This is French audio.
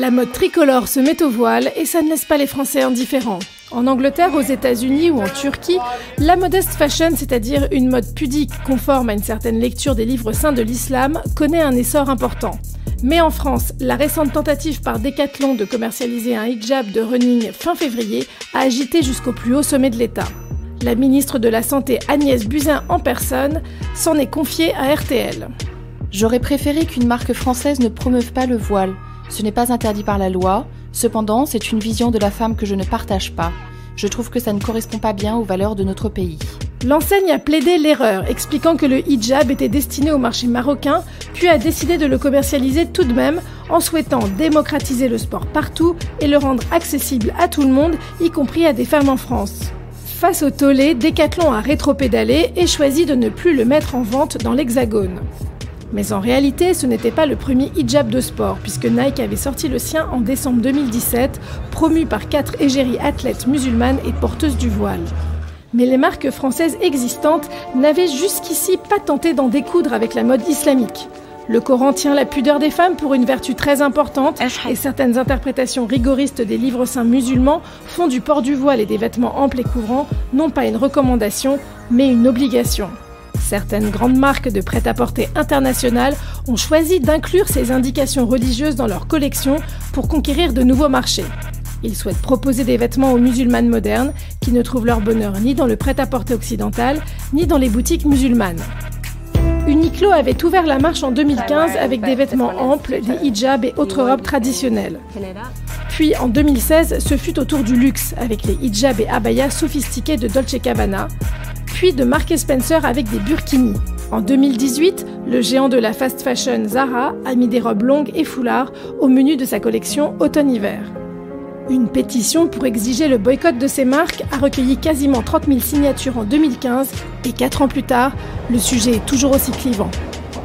La mode tricolore se met au voile et ça ne laisse pas les Français indifférents. En Angleterre, aux États-Unis ou en Turquie, la modeste fashion, c'est-à-dire une mode pudique conforme à une certaine lecture des livres saints de l'islam, connaît un essor important. Mais en France, la récente tentative par Decathlon de commercialiser un hijab de running fin février a agité jusqu'au plus haut sommet de l'État. La ministre de la Santé Agnès Buzyn en personne s'en est confiée à RTL. J'aurais préféré qu'une marque française ne promeuve pas le voile. Ce n'est pas interdit par la loi, cependant c'est une vision de la femme que je ne partage pas. Je trouve que ça ne correspond pas bien aux valeurs de notre pays. L'enseigne a plaidé l'erreur, expliquant que le hijab était destiné au marché marocain, puis a décidé de le commercialiser tout de même en souhaitant démocratiser le sport partout et le rendre accessible à tout le monde, y compris à des femmes en France. Face au tollé, Decathlon a rétropédalé et choisi de ne plus le mettre en vente dans l'Hexagone. Mais en réalité, ce n'était pas le premier hijab de sport, puisque Nike avait sorti le sien en décembre 2017, promu par quatre égéries athlètes musulmanes et porteuses du voile. Mais les marques françaises existantes n'avaient jusqu'ici pas tenté d'en découdre avec la mode islamique. Le Coran tient la pudeur des femmes pour une vertu très importante et certaines interprétations rigoristes des livres saints musulmans font du port du voile et des vêtements amples et couvrants non pas une recommandation, mais une obligation. Certaines grandes marques de prêt-à-porter internationales ont choisi d'inclure ces indications religieuses dans leur collection pour conquérir de nouveaux marchés. Ils souhaitent proposer des vêtements aux musulmanes modernes qui ne trouvent leur bonheur ni dans le prêt-à-porter occidental, ni dans les boutiques musulmanes. Uniqlo avait ouvert la marche en 2015 avec des vêtements amples, des hijabs et autres robes traditionnelles. Puis en 2016, ce fut au tour du luxe avec les hijabs et abayas sophistiqués de Dolce Gabbana, de Mark Spencer avec des burkinis. En 2018, le géant de la fast fashion Zara a mis des robes longues et foulards au menu de sa collection automne-hiver. Une pétition pour exiger le boycott de ces marques a recueilli quasiment 30 000 signatures en 2015 et 4 ans plus tard, le sujet est toujours aussi clivant.